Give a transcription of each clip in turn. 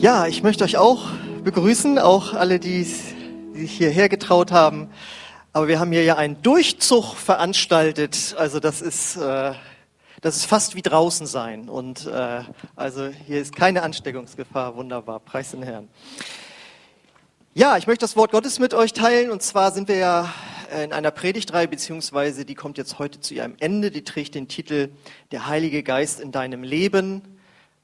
Ja, ich möchte euch auch begrüßen, auch alle, die sich hierher getraut haben. Aber wir haben hier ja einen Durchzug veranstaltet. Also das ist, äh, das ist fast wie draußen sein. Und äh, also hier ist keine Ansteckungsgefahr. Wunderbar. Preis den Herrn. Ja, ich möchte das Wort Gottes mit euch teilen. Und zwar sind wir ja in einer Predigtreihe, beziehungsweise die kommt jetzt heute zu ihrem Ende. Die trägt den Titel Der Heilige Geist in deinem Leben.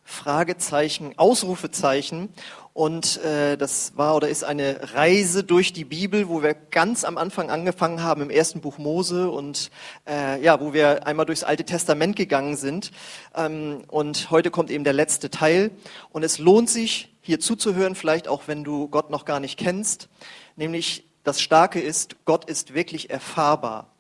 Fragezeichen, Ausrufezeichen. Und äh, das war oder ist eine Reise durch die Bibel, wo wir ganz am Anfang angefangen haben im ersten Buch Mose und äh, ja, wo wir einmal durchs Alte Testament gegangen sind. Ähm, und heute kommt eben der letzte Teil. Und es lohnt sich, hier zuzuhören, vielleicht auch wenn du Gott noch gar nicht kennst. Nämlich das Starke ist, Gott ist wirklich erfahrbar.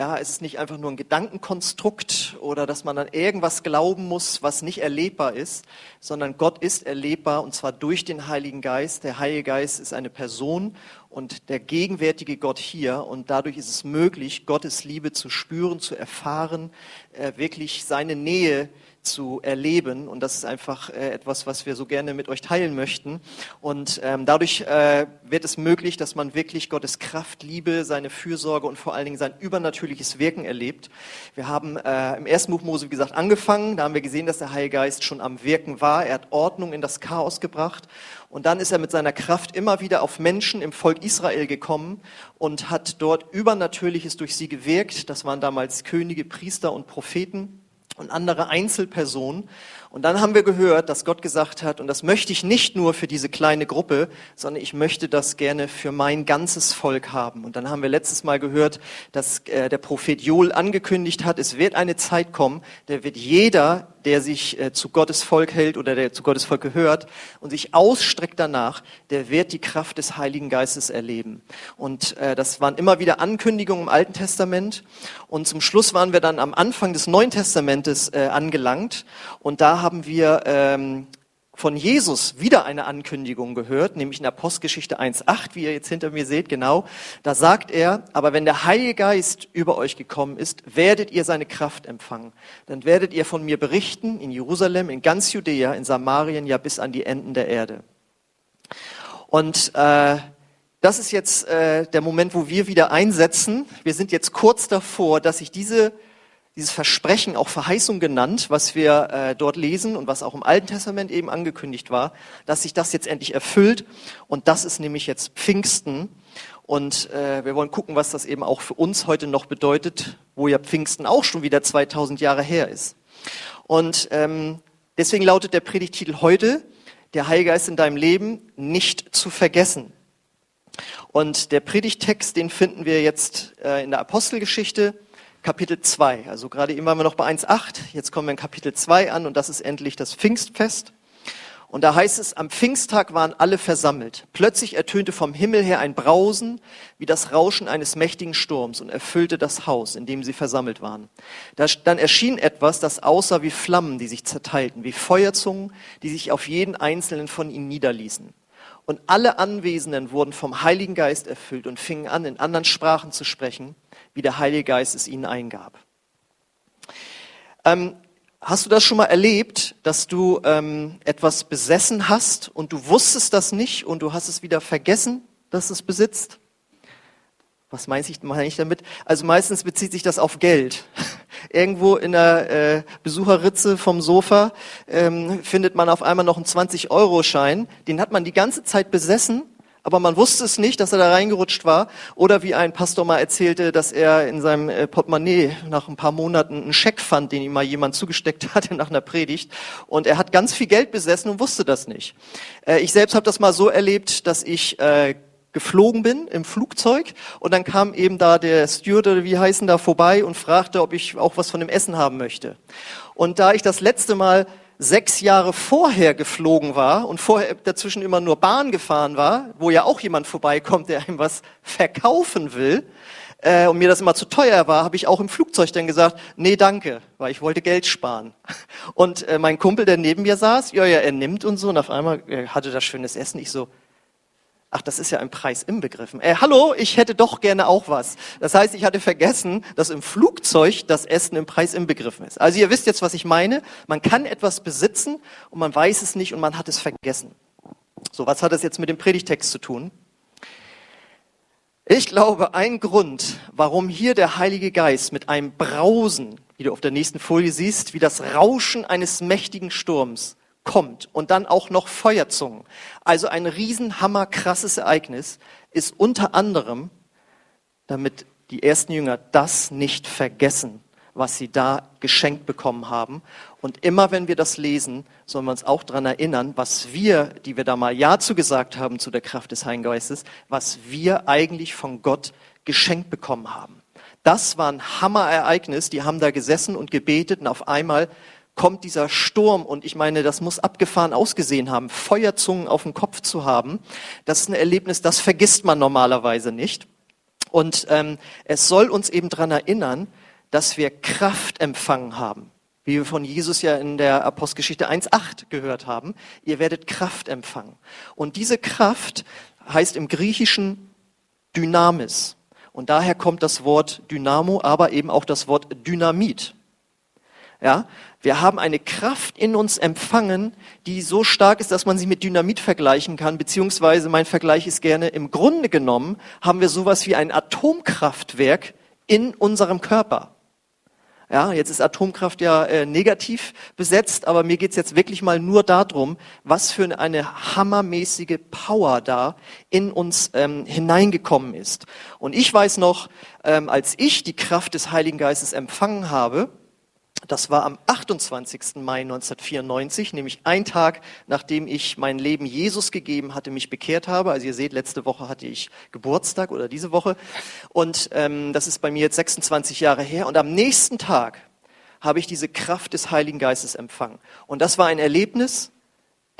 Ja, es ist nicht einfach nur ein Gedankenkonstrukt oder dass man an irgendwas glauben muss, was nicht erlebbar ist, sondern Gott ist erlebbar und zwar durch den Heiligen Geist. Der Heilige Geist ist eine Person und der gegenwärtige Gott hier und dadurch ist es möglich, Gottes Liebe zu spüren, zu erfahren, äh, wirklich seine Nähe zu erleben. Und das ist einfach äh, etwas, was wir so gerne mit euch teilen möchten. Und ähm, dadurch äh, wird es möglich, dass man wirklich Gottes Kraft, Liebe, seine Fürsorge und vor allen Dingen sein übernatürliches Wirken erlebt. Wir haben äh, im ersten Buch Mose, wie gesagt, angefangen. Da haben wir gesehen, dass der Heilige Geist schon am Wirken war. Er hat Ordnung in das Chaos gebracht. Und dann ist er mit seiner Kraft immer wieder auf Menschen im Volk Israel gekommen und hat dort Übernatürliches durch sie gewirkt. Das waren damals Könige, Priester und Propheten und andere Einzelpersonen. Und dann haben wir gehört, dass Gott gesagt hat, und das möchte ich nicht nur für diese kleine Gruppe, sondern ich möchte das gerne für mein ganzes Volk haben. Und dann haben wir letztes Mal gehört, dass äh, der Prophet Joel angekündigt hat, es wird eine Zeit kommen, der wird jeder, der sich äh, zu Gottes Volk hält oder der zu Gottes Volk gehört und sich ausstreckt danach, der wird die Kraft des Heiligen Geistes erleben. Und äh, das waren immer wieder Ankündigungen im Alten Testament. Und zum Schluss waren wir dann am Anfang des Neuen Testamentes äh, angelangt. Und da haben wir ähm, von Jesus wieder eine Ankündigung gehört, nämlich in Apostelgeschichte 1.8, wie ihr jetzt hinter mir seht, genau. Da sagt er, aber wenn der Heilige Geist über euch gekommen ist, werdet ihr seine Kraft empfangen. Dann werdet ihr von mir berichten in Jerusalem, in ganz Judäa, in Samarien, ja bis an die Enden der Erde. Und äh, das ist jetzt äh, der Moment, wo wir wieder einsetzen. Wir sind jetzt kurz davor, dass sich diese dieses Versprechen, auch Verheißung genannt, was wir äh, dort lesen und was auch im Alten Testament eben angekündigt war, dass sich das jetzt endlich erfüllt. Und das ist nämlich jetzt Pfingsten. Und äh, wir wollen gucken, was das eben auch für uns heute noch bedeutet, wo ja Pfingsten auch schon wieder 2000 Jahre her ist. Und ähm, deswegen lautet der Predigtitel heute, der Heilige Geist in deinem Leben nicht zu vergessen. Und der Predigtext, den finden wir jetzt äh, in der Apostelgeschichte, Kapitel 2. Also gerade eben waren wir noch bei 1.8, jetzt kommen wir in Kapitel 2 an und das ist endlich das Pfingstfest. Und da heißt es, am Pfingsttag waren alle versammelt. Plötzlich ertönte vom Himmel her ein Brausen wie das Rauschen eines mächtigen Sturms und erfüllte das Haus, in dem sie versammelt waren. dann erschien etwas, das aussah wie Flammen, die sich zerteilten, wie Feuerzungen, die sich auf jeden einzelnen von ihnen niederließen. Und alle Anwesenden wurden vom Heiligen Geist erfüllt und fingen an, in anderen Sprachen zu sprechen, wie der Heilige Geist es ihnen eingab. Ähm, hast du das schon mal erlebt, dass du ähm, etwas besessen hast und du wusstest das nicht und du hast es wieder vergessen, dass es besitzt? Was meine ich, meine ich damit? Also meistens bezieht sich das auf Geld. Irgendwo in der äh, Besucherritze vom Sofa ähm, findet man auf einmal noch einen 20-Euro-Schein. Den hat man die ganze Zeit besessen, aber man wusste es nicht, dass er da reingerutscht war. Oder wie ein Pastor mal erzählte, dass er in seinem äh, Portemonnaie nach ein paar Monaten einen Scheck fand, den ihm mal jemand zugesteckt hatte nach einer Predigt. Und er hat ganz viel Geld besessen und wusste das nicht. Äh, ich selbst habe das mal so erlebt, dass ich äh, geflogen bin im Flugzeug und dann kam eben da der Steward oder wie heißen da vorbei und fragte, ob ich auch was von dem Essen haben möchte. Und da ich das letzte Mal sechs Jahre vorher geflogen war und vorher dazwischen immer nur Bahn gefahren war, wo ja auch jemand vorbeikommt, der einem was verkaufen will, äh, und mir das immer zu teuer war, habe ich auch im Flugzeug dann gesagt, nee, danke, weil ich wollte Geld sparen. Und äh, mein Kumpel, der neben mir saß, ja, ja, er nimmt und so, und auf einmal äh, hatte das schönes Essen. Ich so, Ach, das ist ja ein Preis inbegriffen. Äh, hallo, ich hätte doch gerne auch was. Das heißt, ich hatte vergessen, dass im Flugzeug das Essen im Preis inbegriffen ist. Also ihr wisst jetzt, was ich meine. Man kann etwas besitzen und man weiß es nicht und man hat es vergessen. So, was hat das jetzt mit dem Predigtext zu tun? Ich glaube, ein Grund, warum hier der Heilige Geist mit einem Brausen, wie du auf der nächsten Folie siehst, wie das Rauschen eines mächtigen Sturms kommt und dann auch noch Feuerzungen, also ein riesenhammer krasses Ereignis, ist unter anderem, damit die ersten Jünger das nicht vergessen, was sie da geschenkt bekommen haben. Und immer wenn wir das lesen, sollen wir uns auch daran erinnern, was wir, die wir da mal Ja zu gesagt haben zu der Kraft des Heiligen Geistes, was wir eigentlich von Gott geschenkt bekommen haben. Das war ein Hammerereignis. Die haben da gesessen und gebetet und auf einmal kommt dieser Sturm und ich meine, das muss abgefahren ausgesehen haben, Feuerzungen auf dem Kopf zu haben. Das ist ein Erlebnis, das vergisst man normalerweise nicht. Und ähm, es soll uns eben daran erinnern, dass wir Kraft empfangen haben. Wie wir von Jesus ja in der Apostelgeschichte 1.8 gehört haben. Ihr werdet Kraft empfangen. Und diese Kraft heißt im Griechischen Dynamis. Und daher kommt das Wort Dynamo, aber eben auch das Wort Dynamit. Ja, wir haben eine Kraft in uns empfangen, die so stark ist, dass man sie mit Dynamit vergleichen kann, beziehungsweise mein Vergleich ist gerne, im Grunde genommen haben wir sowas wie ein Atomkraftwerk in unserem Körper. Ja, jetzt ist Atomkraft ja äh, negativ besetzt, aber mir geht's jetzt wirklich mal nur darum, was für eine hammermäßige Power da in uns ähm, hineingekommen ist. Und ich weiß noch, ähm, als ich die Kraft des Heiligen Geistes empfangen habe, das war am 28. Mai 1994, nämlich ein Tag, nachdem ich mein Leben Jesus gegeben hatte, mich bekehrt habe. Also ihr seht, letzte Woche hatte ich Geburtstag oder diese Woche. Und ähm, das ist bei mir jetzt 26 Jahre her. Und am nächsten Tag habe ich diese Kraft des Heiligen Geistes empfangen. Und das war ein Erlebnis,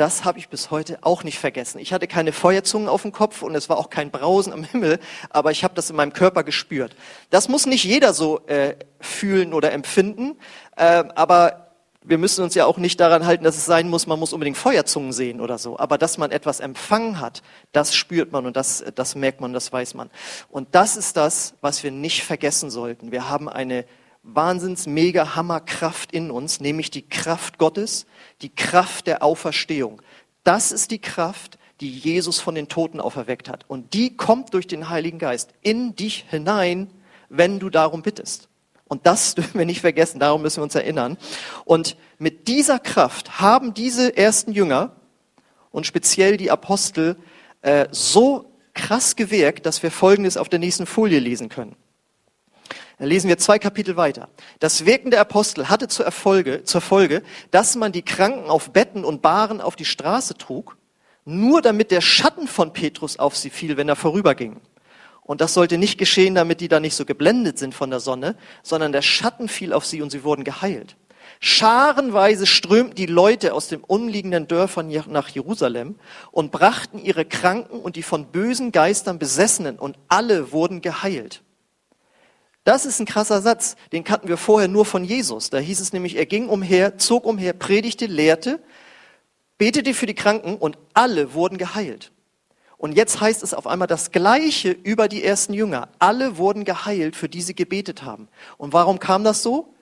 das habe ich bis heute auch nicht vergessen. Ich hatte keine Feuerzungen auf dem Kopf und es war auch kein Brausen am Himmel, aber ich habe das in meinem Körper gespürt. Das muss nicht jeder so äh, fühlen oder empfinden, äh, aber wir müssen uns ja auch nicht daran halten, dass es sein muss, man muss unbedingt Feuerzungen sehen oder so. Aber dass man etwas empfangen hat, das spürt man und das, das merkt man, das weiß man. Und das ist das, was wir nicht vergessen sollten. Wir haben eine wahnsinns mega Hammerkraft in uns, nämlich die Kraft Gottes, die Kraft der Auferstehung. Das ist die Kraft, die Jesus von den Toten auferweckt hat. Und die kommt durch den Heiligen Geist in dich hinein, wenn du darum bittest. Und das dürfen wir nicht vergessen, darum müssen wir uns erinnern. Und mit dieser Kraft haben diese ersten Jünger und speziell die Apostel äh, so krass gewirkt, dass wir Folgendes auf der nächsten Folie lesen können. Dann lesen wir zwei Kapitel weiter. Das Wirken der Apostel hatte zur, Erfolge, zur Folge, dass man die Kranken auf Betten und Bahren auf die Straße trug, nur damit der Schatten von Petrus auf sie fiel, wenn er vorüberging. Und das sollte nicht geschehen, damit die da nicht so geblendet sind von der Sonne, sondern der Schatten fiel auf sie und sie wurden geheilt. Scharenweise strömten die Leute aus den umliegenden Dörfern nach Jerusalem und brachten ihre Kranken und die von bösen Geistern Besessenen und alle wurden geheilt. Das ist ein krasser Satz, den kannten wir vorher nur von Jesus. Da hieß es nämlich, er ging umher, zog umher, predigte, lehrte, betete für die Kranken und alle wurden geheilt. Und jetzt heißt es auf einmal das Gleiche über die ersten Jünger. Alle wurden geheilt, für die sie gebetet haben. Und warum kam das so?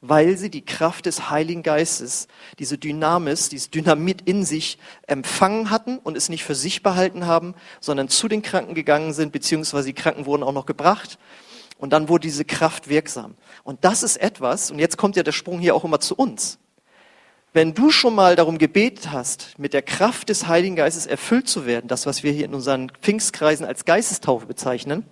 Weil sie die Kraft des Heiligen Geistes, diese Dynamis, dieses Dynamit in sich empfangen hatten und es nicht für sich behalten haben, sondern zu den Kranken gegangen sind, beziehungsweise die Kranken wurden auch noch gebracht und dann wurde diese Kraft wirksam. Und das ist etwas, und jetzt kommt ja der Sprung hier auch immer zu uns. Wenn du schon mal darum gebetet hast, mit der Kraft des Heiligen Geistes erfüllt zu werden, das, was wir hier in unseren Pfingstkreisen als Geistestaufe bezeichnen,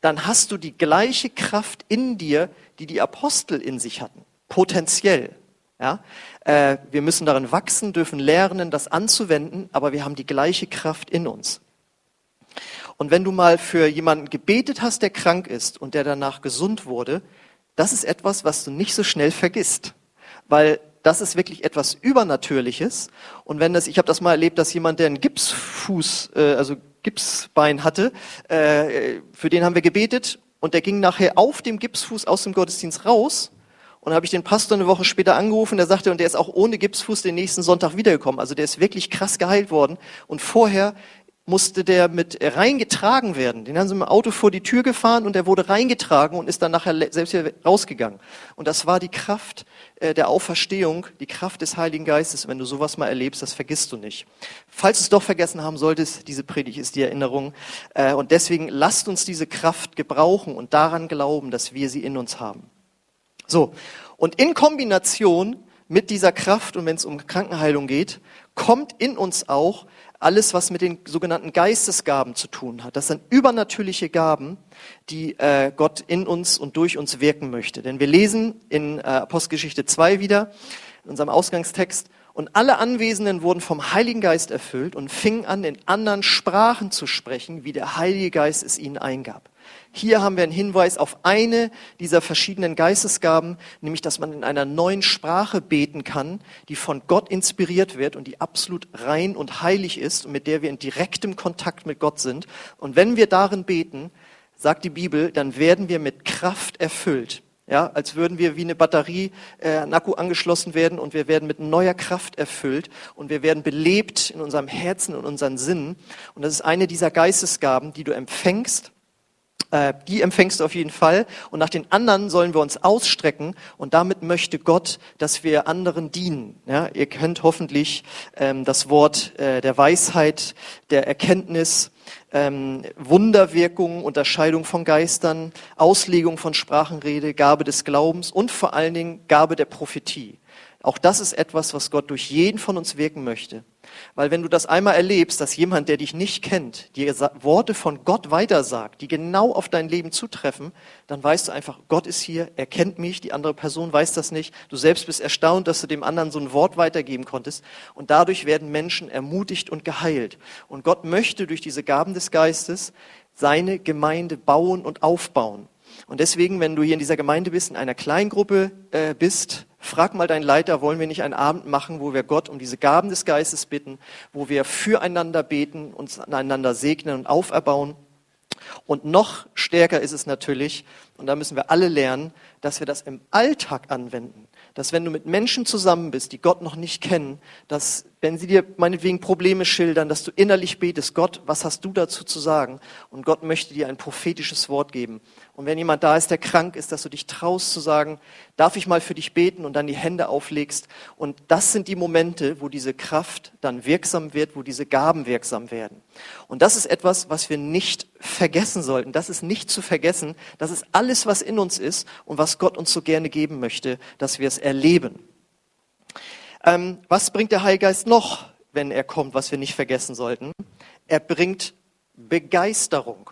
dann hast du die gleiche Kraft in dir, die die Apostel in sich hatten. Potenziell. Ja? Äh, wir müssen darin wachsen, dürfen lernen, das anzuwenden, aber wir haben die gleiche Kraft in uns. Und wenn du mal für jemanden gebetet hast, der krank ist und der danach gesund wurde, das ist etwas, was du nicht so schnell vergisst, weil das ist wirklich etwas Übernatürliches. Und wenn das, ich habe das mal erlebt, dass jemand, der einen Gipsfuß, äh, also Gipsbein hatte, äh, für den haben wir gebetet und der ging nachher auf dem Gipsfuß aus dem Gottesdienst raus. Und dann habe ich den Pastor eine Woche später angerufen, der sagte, und der ist auch ohne Gipsfuß den nächsten Sonntag wiedergekommen. Also der ist wirklich krass geheilt worden. Und vorher musste der mit reingetragen werden. Den haben sie mit dem Auto vor die Tür gefahren und der wurde reingetragen und ist dann nachher selbst wieder rausgegangen. Und das war die Kraft äh, der Auferstehung, die Kraft des Heiligen Geistes. Wenn du sowas mal erlebst, das vergisst du nicht. Falls du es doch vergessen haben solltest, diese Predigt ist die Erinnerung. Äh, und deswegen lasst uns diese Kraft gebrauchen und daran glauben, dass wir sie in uns haben. So. Und in Kombination mit dieser Kraft und wenn es um Krankenheilung geht, kommt in uns auch alles, was mit den sogenannten Geistesgaben zu tun hat. Das sind übernatürliche Gaben, die äh, Gott in uns und durch uns wirken möchte. Denn wir lesen in äh, Apostelgeschichte 2 wieder, in unserem Ausgangstext, und alle Anwesenden wurden vom Heiligen Geist erfüllt und fingen an, in anderen Sprachen zu sprechen, wie der Heilige Geist es ihnen eingab. Hier haben wir einen Hinweis auf eine dieser verschiedenen Geistesgaben, nämlich dass man in einer neuen Sprache beten kann, die von Gott inspiriert wird und die absolut rein und heilig ist und mit der wir in direktem Kontakt mit Gott sind. Und wenn wir darin beten, sagt die Bibel, dann werden wir mit Kraft erfüllt. Ja, als würden wir wie eine Batterie äh, an Akku angeschlossen werden und wir werden mit neuer Kraft erfüllt und wir werden belebt in unserem Herzen und unseren Sinnen. Und das ist eine dieser Geistesgaben, die du empfängst äh, die empfängst du auf jeden Fall. Und nach den anderen sollen wir uns ausstrecken. Und damit möchte Gott, dass wir anderen dienen. Ja, ihr kennt hoffentlich ähm, das Wort äh, der Weisheit, der Erkenntnis, ähm, Wunderwirkung, Unterscheidung von Geistern, Auslegung von Sprachenrede, Gabe des Glaubens und vor allen Dingen Gabe der Prophetie. Auch das ist etwas, was Gott durch jeden von uns wirken möchte. Weil wenn du das einmal erlebst, dass jemand, der dich nicht kennt, dir Worte von Gott weitersagt, die genau auf dein Leben zutreffen, dann weißt du einfach, Gott ist hier, er kennt mich, die andere Person weiß das nicht. Du selbst bist erstaunt, dass du dem anderen so ein Wort weitergeben konntest. Und dadurch werden Menschen ermutigt und geheilt. Und Gott möchte durch diese Gaben des Geistes seine Gemeinde bauen und aufbauen. Und deswegen, wenn du hier in dieser Gemeinde bist, in einer Kleingruppe äh, bist, frag mal deinen Leiter, wollen wir nicht einen Abend machen, wo wir Gott um diese Gaben des Geistes bitten, wo wir füreinander beten, uns aneinander segnen und auferbauen. Und noch stärker ist es natürlich, und da müssen wir alle lernen, dass wir das im Alltag anwenden dass wenn du mit Menschen zusammen bist, die Gott noch nicht kennen, dass wenn sie dir meinetwegen Probleme schildern, dass du innerlich betest, Gott, was hast du dazu zu sagen? Und Gott möchte dir ein prophetisches Wort geben. Und wenn jemand da ist, der krank ist, dass du dich traust zu sagen, darf ich mal für dich beten und dann die Hände auflegst. Und das sind die Momente, wo diese Kraft dann wirksam wird, wo diese Gaben wirksam werden. Und das ist etwas, was wir nicht vergessen sollten. Das ist nicht zu vergessen. Das ist alles, was in uns ist und was Gott uns so gerne geben möchte, dass wir es erleben. Ähm, was bringt der Heilgeist noch, wenn er kommt, was wir nicht vergessen sollten? Er bringt Begeisterung.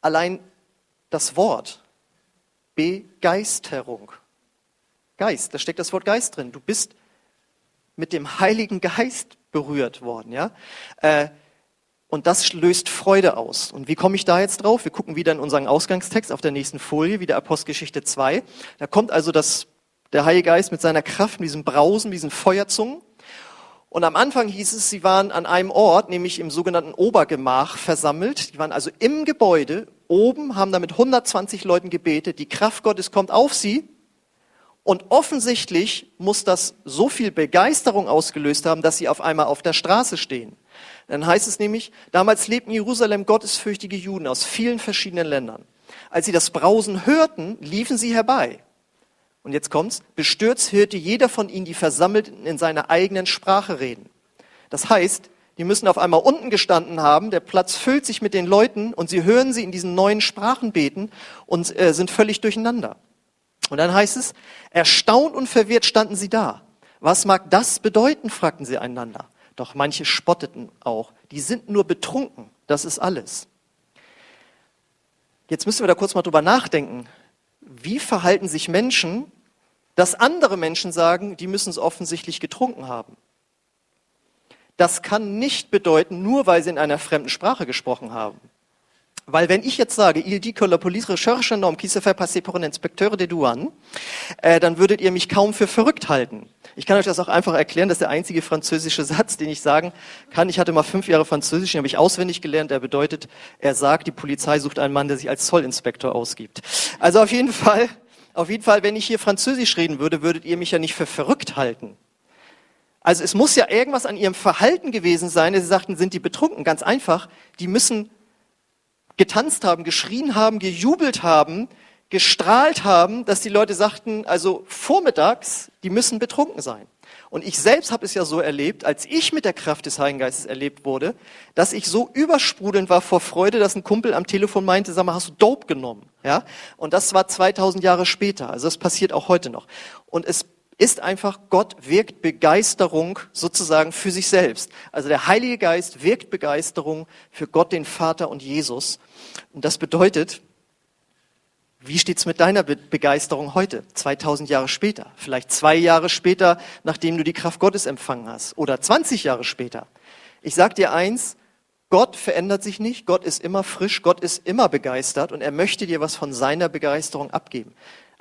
Allein das Wort Begeisterung. Geist, da steckt das Wort Geist drin. Du bist mit dem Heiligen Geist berührt worden, ja? Äh, und das löst Freude aus. Und wie komme ich da jetzt drauf? Wir gucken wieder in unseren Ausgangstext auf der nächsten Folie, wieder Apostelgeschichte 2. Da kommt also das der Heilige Geist mit seiner Kraft, mit diesem Brausen, mit diesen Feuerzungen. Und am Anfang hieß es, sie waren an einem Ort, nämlich im sogenannten Obergemach versammelt. Die waren also im Gebäude, oben, haben da mit 120 Leuten gebetet. Die Kraft Gottes kommt auf sie. Und offensichtlich muss das so viel Begeisterung ausgelöst haben, dass sie auf einmal auf der Straße stehen. Dann heißt es nämlich, damals lebten in Jerusalem gottesfürchtige Juden aus vielen verschiedenen Ländern. Als sie das Brausen hörten, liefen sie herbei und jetzt kommt's, bestürzt hörte jeder von ihnen die Versammelten in seiner eigenen Sprache reden. Das heißt, die müssen auf einmal unten gestanden haben, der Platz füllt sich mit den Leuten und sie hören sie in diesen neuen Sprachen beten und äh, sind völlig durcheinander. Und dann heißt es, erstaunt und verwirrt standen sie da. Was mag das bedeuten, fragten sie einander. Doch manche spotteten auch. Die sind nur betrunken. Das ist alles. Jetzt müssen wir da kurz mal drüber nachdenken wie verhalten sich Menschen, dass andere Menschen sagen, die müssen es offensichtlich getrunken haben. Das kann nicht bedeuten, nur weil sie in einer fremden Sprache gesprochen haben. Weil wenn ich jetzt sage, il dit que la police recherche un homme qui se fait passer pour un inspecteur des douanes, äh, dann würdet ihr mich kaum für verrückt halten. Ich kann euch das auch einfach erklären, das ist der einzige französische Satz, den ich sagen kann. Ich hatte mal fünf Jahre Französisch, den habe ich auswendig gelernt. Der bedeutet, er sagt, die Polizei sucht einen Mann, der sich als Zollinspektor ausgibt. Also auf jeden Fall, auf jeden Fall, wenn ich hier Französisch reden würde, würdet ihr mich ja nicht für verrückt halten. Also es muss ja irgendwas an ihrem Verhalten gewesen sein. Sie sagten, sind die betrunken? Ganz einfach. Die müssen getanzt haben, geschrien haben, gejubelt haben, gestrahlt haben, dass die Leute sagten, also vormittags, die müssen betrunken sein. Und ich selbst habe es ja so erlebt, als ich mit der Kraft des Heiligen Geistes erlebt wurde, dass ich so übersprudelnd war vor Freude, dass ein Kumpel am Telefon meinte, sag mal, hast du Dope genommen? Ja? Und das war 2000 Jahre später. Also das passiert auch heute noch. Und es ist einfach, Gott wirkt Begeisterung sozusagen für sich selbst. Also der Heilige Geist wirkt Begeisterung für Gott, den Vater und Jesus. Und das bedeutet, wie steht's mit deiner Begeisterung heute, 2000 Jahre später? Vielleicht zwei Jahre später, nachdem du die Kraft Gottes empfangen hast. Oder 20 Jahre später. Ich sag dir eins, Gott verändert sich nicht, Gott ist immer frisch, Gott ist immer begeistert und er möchte dir was von seiner Begeisterung abgeben.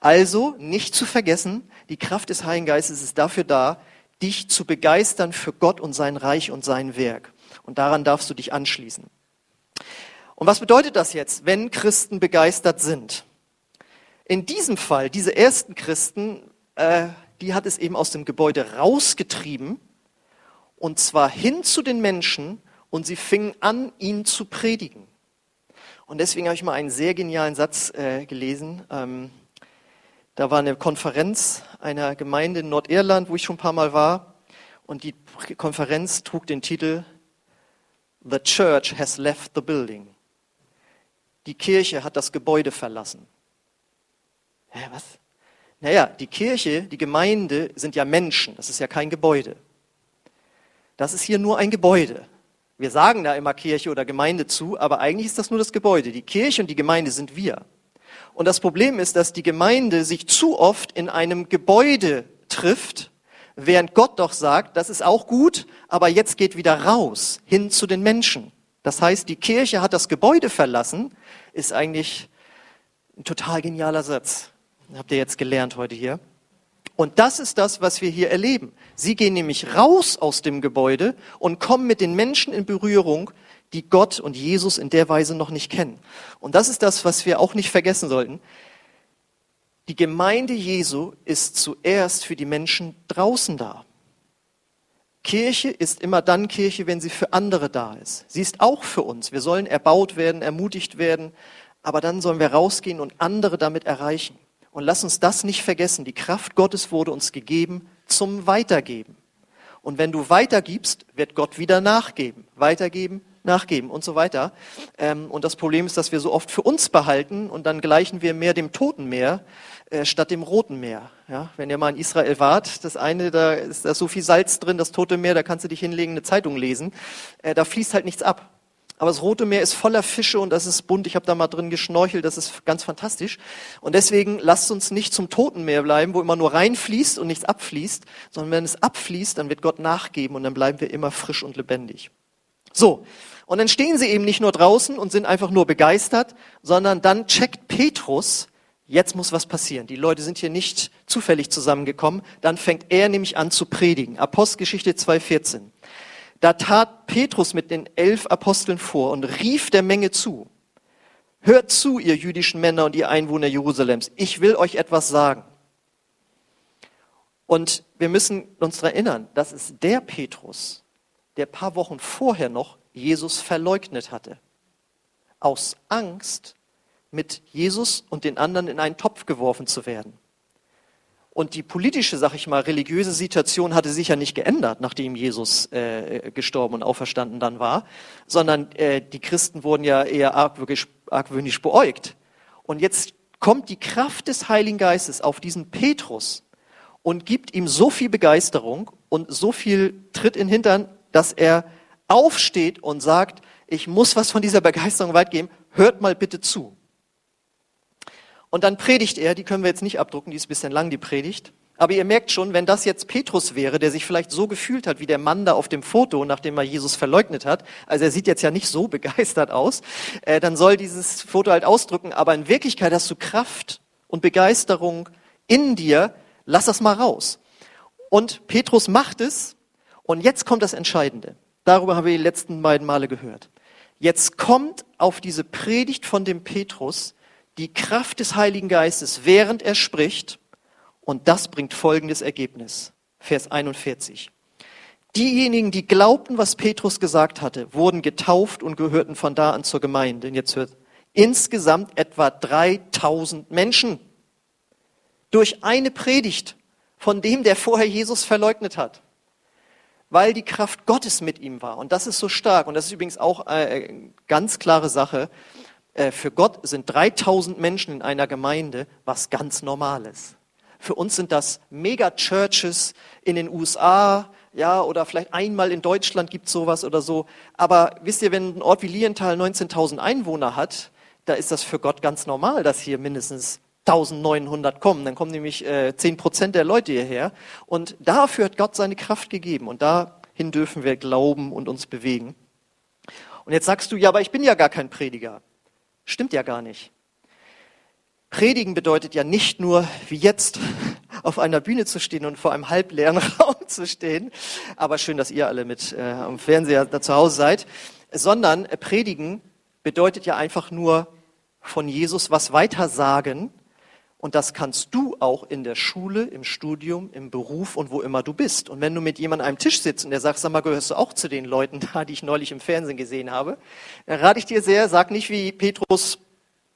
Also nicht zu vergessen, die Kraft des Heiligen Geistes ist dafür da, dich zu begeistern für Gott und sein Reich und sein Werk. Und daran darfst du dich anschließen. Und was bedeutet das jetzt, wenn Christen begeistert sind? In diesem Fall, diese ersten Christen, äh, die hat es eben aus dem Gebäude rausgetrieben, und zwar hin zu den Menschen, und sie fingen an, ihn zu predigen. Und deswegen habe ich mal einen sehr genialen Satz äh, gelesen. Ähm, da war eine Konferenz einer Gemeinde in Nordirland, wo ich schon ein paar Mal war. Und die Konferenz trug den Titel The Church has left the building. Die Kirche hat das Gebäude verlassen. Hä, was? Naja, die Kirche, die Gemeinde sind ja Menschen. Das ist ja kein Gebäude. Das ist hier nur ein Gebäude. Wir sagen da immer Kirche oder Gemeinde zu, aber eigentlich ist das nur das Gebäude. Die Kirche und die Gemeinde sind wir. Und das Problem ist, dass die Gemeinde sich zu oft in einem Gebäude trifft, während Gott doch sagt, das ist auch gut, aber jetzt geht wieder raus, hin zu den Menschen. Das heißt, die Kirche hat das Gebäude verlassen, ist eigentlich ein total genialer Satz. Habt ihr jetzt gelernt heute hier. Und das ist das, was wir hier erleben. Sie gehen nämlich raus aus dem Gebäude und kommen mit den Menschen in Berührung, die Gott und Jesus in der Weise noch nicht kennen. Und das ist das, was wir auch nicht vergessen sollten. Die Gemeinde Jesu ist zuerst für die Menschen draußen da. Kirche ist immer dann Kirche, wenn sie für andere da ist. Sie ist auch für uns. Wir sollen erbaut werden, ermutigt werden, aber dann sollen wir rausgehen und andere damit erreichen. Und lass uns das nicht vergessen. Die Kraft Gottes wurde uns gegeben zum Weitergeben. Und wenn du weitergibst, wird Gott wieder nachgeben. Weitergeben, nachgeben und so weiter. Ähm, und das Problem ist, dass wir so oft für uns behalten und dann gleichen wir mehr dem Toten Meer äh, statt dem Roten Meer. Ja, wenn ihr mal in Israel wart, das eine, da ist da so viel Salz drin, das Tote Meer, da kannst du dich hinlegen, eine Zeitung lesen. Äh, da fließt halt nichts ab. Aber das Rote Meer ist voller Fische und das ist bunt. Ich habe da mal drin geschnorchelt, das ist ganz fantastisch. Und deswegen lasst uns nicht zum Toten Meer bleiben, wo immer nur reinfließt und nichts abfließt, sondern wenn es abfließt, dann wird Gott nachgeben und dann bleiben wir immer frisch und lebendig. So, und dann stehen sie eben nicht nur draußen und sind einfach nur begeistert, sondern dann checkt Petrus, jetzt muss was passieren. Die Leute sind hier nicht zufällig zusammengekommen. Dann fängt er nämlich an zu predigen. Apostelgeschichte 2,14. Da tat Petrus mit den elf Aposteln vor und rief der Menge zu. Hört zu, ihr jüdischen Männer und ihr Einwohner Jerusalems. Ich will euch etwas sagen. Und wir müssen uns erinnern, das ist der Petrus, der paar Wochen vorher noch Jesus verleugnet hatte. Aus Angst, mit Jesus und den anderen in einen Topf geworfen zu werden. Und die politische, sag ich mal, religiöse Situation hatte sich ja nicht geändert, nachdem Jesus äh, gestorben und auferstanden dann war, sondern äh, die Christen wurden ja eher argwöhnisch, argwöhnisch beäugt. Und jetzt kommt die Kraft des Heiligen Geistes auf diesen Petrus und gibt ihm so viel Begeisterung und so viel Tritt in den Hintern, dass er aufsteht und sagt, ich muss was von dieser Begeisterung weit geben, hört mal bitte zu. Und dann predigt er, die können wir jetzt nicht abdrucken, die ist ein bisschen lang, die Predigt. Aber ihr merkt schon, wenn das jetzt Petrus wäre, der sich vielleicht so gefühlt hat wie der Mann da auf dem Foto, nachdem er Jesus verleugnet hat, also er sieht jetzt ja nicht so begeistert aus, äh, dann soll dieses Foto halt ausdrücken, aber in Wirklichkeit hast du Kraft und Begeisterung in dir, lass das mal raus. Und Petrus macht es und jetzt kommt das Entscheidende. Darüber haben wir die letzten beiden Male gehört. Jetzt kommt auf diese Predigt von dem Petrus die Kraft des Heiligen Geistes, während er spricht, und das bringt folgendes Ergebnis. Vers 41. Diejenigen, die glaubten, was Petrus gesagt hatte, wurden getauft und gehörten von da an zur Gemeinde. Und jetzt hört insgesamt etwa 3000 Menschen durch eine Predigt von dem, der vorher Jesus verleugnet hat. Weil die Kraft Gottes mit ihm war. Und das ist so stark. Und das ist übrigens auch eine ganz klare Sache. Äh, für Gott sind 3000 Menschen in einer Gemeinde was ganz Normales. Für uns sind das Mega-Churches in den USA, ja, oder vielleicht einmal in Deutschland gibt sowas oder so. Aber wisst ihr, wenn ein Ort wie Lienthal 19.000 Einwohner hat, da ist das für Gott ganz normal, dass hier mindestens 1900 kommen. Dann kommen nämlich äh, 10 Prozent der Leute hierher. Und dafür hat Gott seine Kraft gegeben. Und dahin dürfen wir glauben und uns bewegen. Und jetzt sagst du, ja, aber ich bin ja gar kein Prediger. Stimmt ja gar nicht. Predigen bedeutet ja nicht nur, wie jetzt, auf einer Bühne zu stehen und vor einem halbleeren Raum zu stehen, aber schön, dass ihr alle mit äh, am Fernseher da zu Hause seid, sondern äh, Predigen bedeutet ja einfach nur von Jesus was weitersagen und das kannst du auch in der Schule, im Studium, im Beruf und wo immer du bist. Und wenn du mit jemandem an einem Tisch sitzt und der sagt, sag mal, gehörst du auch zu den Leuten da, die ich neulich im Fernsehen gesehen habe, dann rate ich dir sehr, sag nicht wie Petrus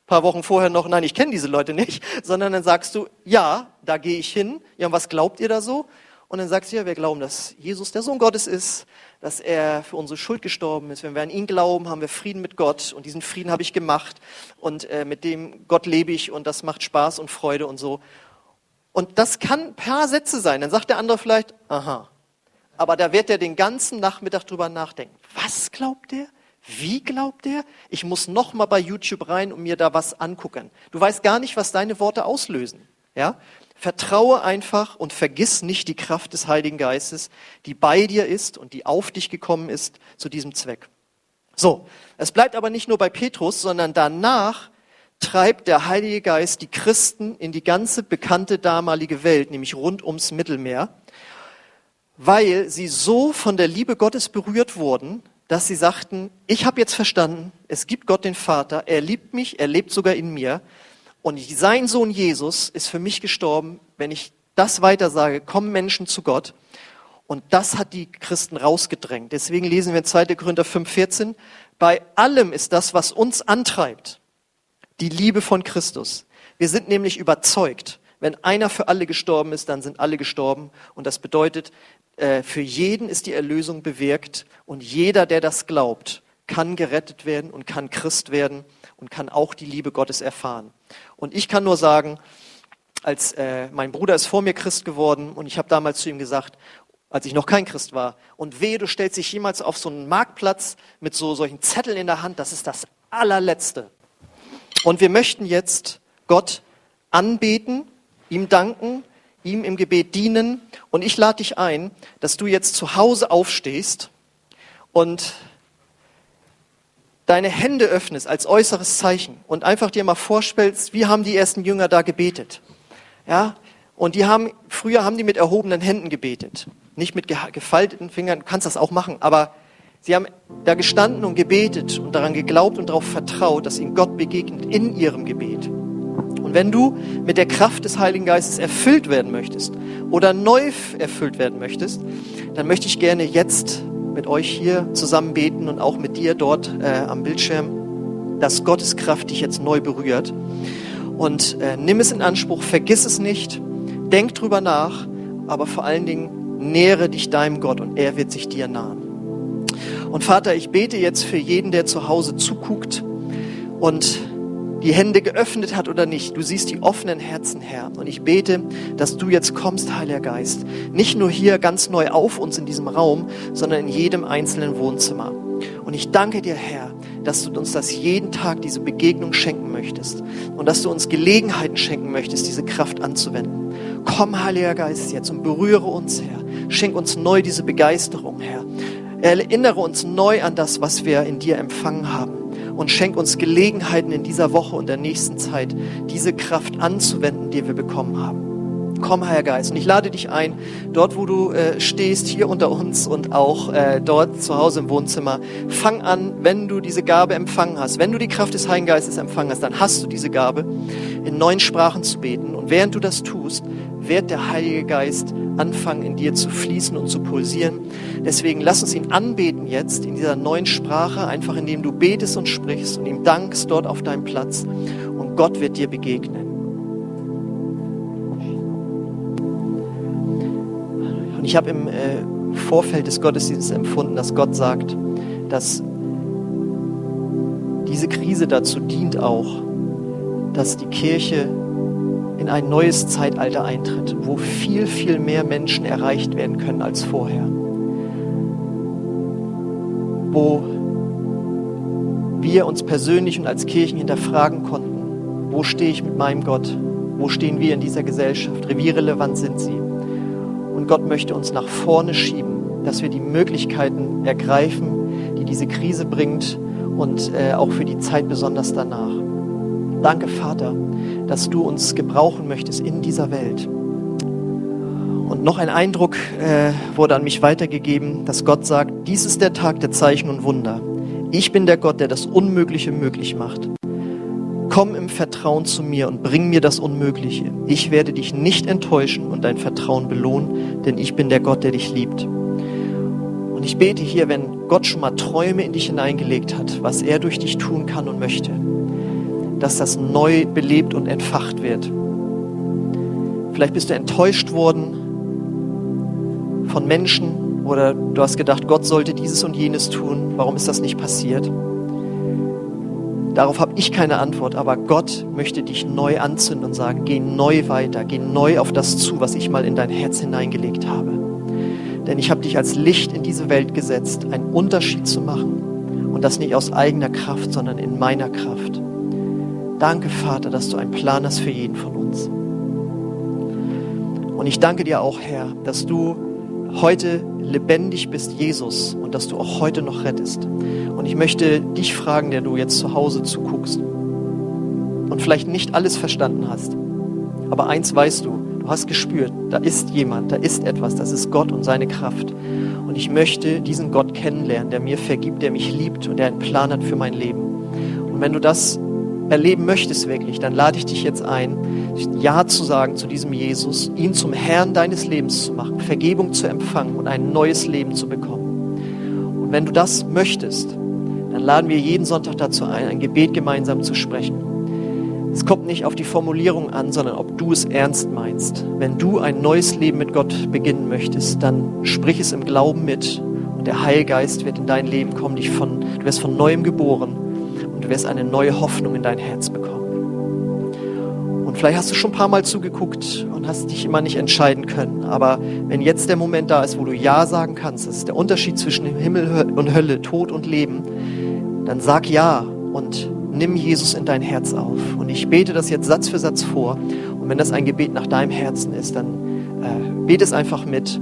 paar Wochen vorher noch, nein, ich kenne diese Leute nicht, sondern dann sagst du, ja, da gehe ich hin. Ja, und was glaubt ihr da so? Und dann sagst du, ja, wir glauben, dass Jesus der Sohn Gottes ist, dass er für unsere Schuld gestorben ist. Wenn wir an ihn glauben, haben wir Frieden mit Gott und diesen Frieden habe ich gemacht und äh, mit dem Gott lebe ich und das macht Spaß und Freude und so. Und das kann ein paar Sätze sein. Dann sagt der andere vielleicht, aha. Aber da wird er den ganzen Nachmittag drüber nachdenken. Was glaubt er? Wie glaubt er? Ich muss noch mal bei YouTube rein und mir da was angucken. Du weißt gar nicht, was deine Worte auslösen. Ja? Vertraue einfach und vergiss nicht die Kraft des Heiligen Geistes, die bei dir ist und die auf dich gekommen ist zu diesem Zweck. So, es bleibt aber nicht nur bei Petrus, sondern danach treibt der Heilige Geist die Christen in die ganze bekannte damalige Welt, nämlich rund ums Mittelmeer, weil sie so von der Liebe Gottes berührt wurden, dass sie sagten, ich habe jetzt verstanden, es gibt Gott den Vater, er liebt mich, er lebt sogar in mir und sein Sohn Jesus ist für mich gestorben. Wenn ich das weiter sage, kommen Menschen zu Gott. Und das hat die Christen rausgedrängt. Deswegen lesen wir in 2. Korinther 5,14. Bei allem ist das, was uns antreibt, die Liebe von Christus. Wir sind nämlich überzeugt, wenn einer für alle gestorben ist, dann sind alle gestorben. Und das bedeutet, äh, für jeden ist die Erlösung bewirkt und jeder, der das glaubt, kann gerettet werden und kann Christ werden und kann auch die Liebe Gottes erfahren. Und ich kann nur sagen, als äh, mein Bruder ist vor mir Christ geworden und ich habe damals zu ihm gesagt, als ich noch kein Christ war, und wehe, du stellst dich jemals auf so einen Marktplatz mit so solchen Zetteln in der Hand, das ist das allerletzte. Und wir möchten jetzt Gott anbeten, ihm danken ihm im Gebet dienen. Und ich lade dich ein, dass du jetzt zu Hause aufstehst und deine Hände öffnest als äußeres Zeichen und einfach dir mal vorstellst, wie haben die ersten Jünger da gebetet. Ja? Und die haben, früher haben die mit erhobenen Händen gebetet. Nicht mit gefalteten Fingern, du kannst das auch machen, aber sie haben da gestanden und gebetet und daran geglaubt und darauf vertraut, dass ihnen Gott begegnet in ihrem Gebet. Und wenn du mit der Kraft des Heiligen Geistes erfüllt werden möchtest oder neu erfüllt werden möchtest, dann möchte ich gerne jetzt mit euch hier zusammen beten und auch mit dir dort äh, am Bildschirm, dass Gottes Kraft dich jetzt neu berührt. Und äh, nimm es in Anspruch, vergiss es nicht, denk drüber nach, aber vor allen Dingen nähere dich deinem Gott und er wird sich dir nahen. Und Vater, ich bete jetzt für jeden, der zu Hause zuguckt und die Hände geöffnet hat oder nicht. Du siehst die offenen Herzen, Herr. Und ich bete, dass du jetzt kommst, Heiliger Geist. Nicht nur hier ganz neu auf uns in diesem Raum, sondern in jedem einzelnen Wohnzimmer. Und ich danke dir, Herr, dass du uns das jeden Tag, diese Begegnung schenken möchtest. Und dass du uns Gelegenheiten schenken möchtest, diese Kraft anzuwenden. Komm, Heiliger Geist, jetzt und berühre uns, Herr. Schenk uns neu diese Begeisterung, Herr. Erinnere uns neu an das, was wir in dir empfangen haben und schenk uns Gelegenheiten in dieser Woche und der nächsten Zeit, diese Kraft anzuwenden, die wir bekommen haben. Komm, Herr Geist. Und ich lade dich ein, dort, wo du äh, stehst, hier unter uns und auch äh, dort zu Hause im Wohnzimmer. Fang an, wenn du diese Gabe empfangen hast, wenn du die Kraft des Heiligen Geistes empfangen hast, dann hast du diese Gabe, in neuen Sprachen zu beten. Und während du das tust, wird der Heilige Geist anfangen, in dir zu fließen und zu pulsieren. Deswegen lass uns ihn anbeten jetzt in dieser neuen Sprache, einfach indem du betest und sprichst und ihm dankst dort auf deinem Platz. Und Gott wird dir begegnen. Und ich habe im äh, Vorfeld des Gottesdienstes empfunden, dass Gott sagt, dass diese Krise dazu dient auch, dass die Kirche in ein neues Zeitalter eintritt, wo viel, viel mehr Menschen erreicht werden können als vorher. Wo wir uns persönlich und als Kirchen hinterfragen konnten, wo stehe ich mit meinem Gott? Wo stehen wir in dieser Gesellschaft? Wie relevant sind sie? Und Gott möchte uns nach vorne schieben, dass wir die Möglichkeiten ergreifen, die diese Krise bringt und äh, auch für die Zeit besonders danach. Danke, Vater, dass du uns gebrauchen möchtest in dieser Welt. Und noch ein Eindruck äh, wurde an mich weitergegeben, dass Gott sagt, dies ist der Tag der Zeichen und Wunder. Ich bin der Gott, der das Unmögliche möglich macht. Komm im Vertrauen zu mir und bring mir das Unmögliche. Ich werde dich nicht enttäuschen und dein Vertrauen belohnen, denn ich bin der Gott, der dich liebt. Und ich bete hier, wenn Gott schon mal Träume in dich hineingelegt hat, was er durch dich tun kann und möchte, dass das neu belebt und entfacht wird. Vielleicht bist du enttäuscht worden von Menschen oder du hast gedacht, Gott sollte dieses und jenes tun. Warum ist das nicht passiert? Darauf habe ich keine Antwort, aber Gott möchte dich neu anzünden und sagen, geh neu weiter, geh neu auf das zu, was ich mal in dein Herz hineingelegt habe. Denn ich habe dich als Licht in diese Welt gesetzt, einen Unterschied zu machen. Und das nicht aus eigener Kraft, sondern in meiner Kraft. Danke, Vater, dass du einen Plan hast für jeden von uns. Und ich danke dir auch, Herr, dass du heute lebendig bist, Jesus, und dass du auch heute noch rettest. Und ich möchte dich fragen, der du jetzt zu Hause zuguckst und vielleicht nicht alles verstanden hast. Aber eins weißt du, du hast gespürt, da ist jemand, da ist etwas, das ist Gott und seine Kraft. Und ich möchte diesen Gott kennenlernen, der mir vergibt, der mich liebt und der einen Plan hat für mein Leben. Und wenn du das erleben möchtest wirklich, dann lade ich dich jetzt ein, Ja zu sagen zu diesem Jesus, ihn zum Herrn deines Lebens zu machen, Vergebung zu empfangen und ein neues Leben zu bekommen. Und wenn du das möchtest, dann laden wir jeden Sonntag dazu ein, ein Gebet gemeinsam zu sprechen. Es kommt nicht auf die Formulierung an, sondern ob du es ernst meinst. Wenn du ein neues Leben mit Gott beginnen möchtest, dann sprich es im Glauben mit und der Heilgeist wird in dein Leben kommen, dich von, du wirst von neuem geboren du wirst eine neue Hoffnung in dein Herz bekommen. Und vielleicht hast du schon ein paar Mal zugeguckt und hast dich immer nicht entscheiden können. Aber wenn jetzt der Moment da ist, wo du Ja sagen kannst, das ist der Unterschied zwischen Himmel und Hölle, Tod und Leben, dann sag Ja und nimm Jesus in dein Herz auf. Und ich bete das jetzt Satz für Satz vor. Und wenn das ein Gebet nach deinem Herzen ist, dann äh, bete es einfach mit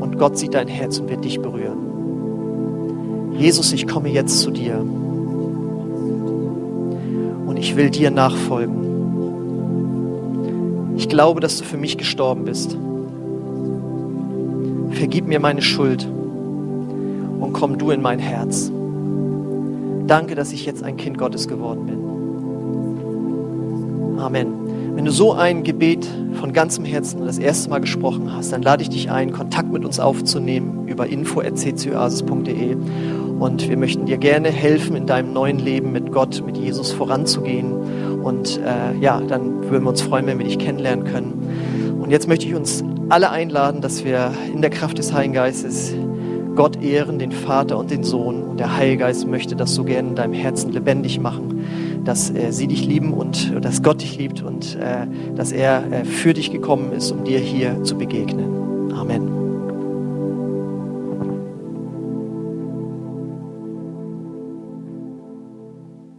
und Gott sieht dein Herz und wird dich berühren. Jesus, ich komme jetzt zu dir ich will dir nachfolgen. Ich glaube, dass du für mich gestorben bist. Vergib mir meine Schuld und komm du in mein Herz. Danke, dass ich jetzt ein Kind Gottes geworden bin. Amen. Wenn du so ein Gebet von ganzem Herzen das erste Mal gesprochen hast, dann lade ich dich ein, Kontakt mit uns aufzunehmen über info.ccioasis.de und wir möchten dir gerne helfen, in deinem neuen Leben mit Gott, mit Jesus voranzugehen. Und äh, ja, dann würden wir uns freuen, wenn wir dich kennenlernen können. Und jetzt möchte ich uns alle einladen, dass wir in der Kraft des Heiligen Geistes Gott ehren, den Vater und den Sohn. Und der Heilige Geist möchte das so gerne in deinem Herzen lebendig machen, dass äh, sie dich lieben und dass Gott dich liebt und äh, dass er äh, für dich gekommen ist, um dir hier zu begegnen.